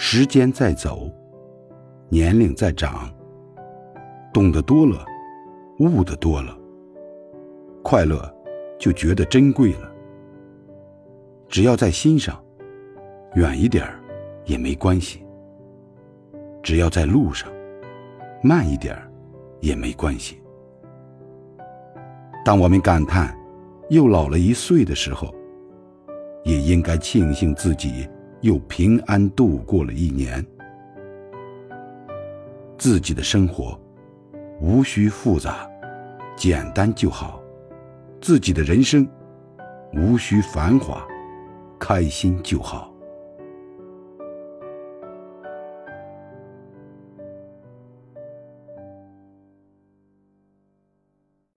时间在走，年龄在长，懂得多了，悟得多了，快乐就觉得珍贵了。只要在心上，远一点儿也没关系；只要在路上，慢一点儿也没关系。当我们感叹又老了一岁的时候，也应该庆幸自己。又平安度过了一年，自己的生活无需复杂，简单就好；自己的人生无需繁华，开心就好。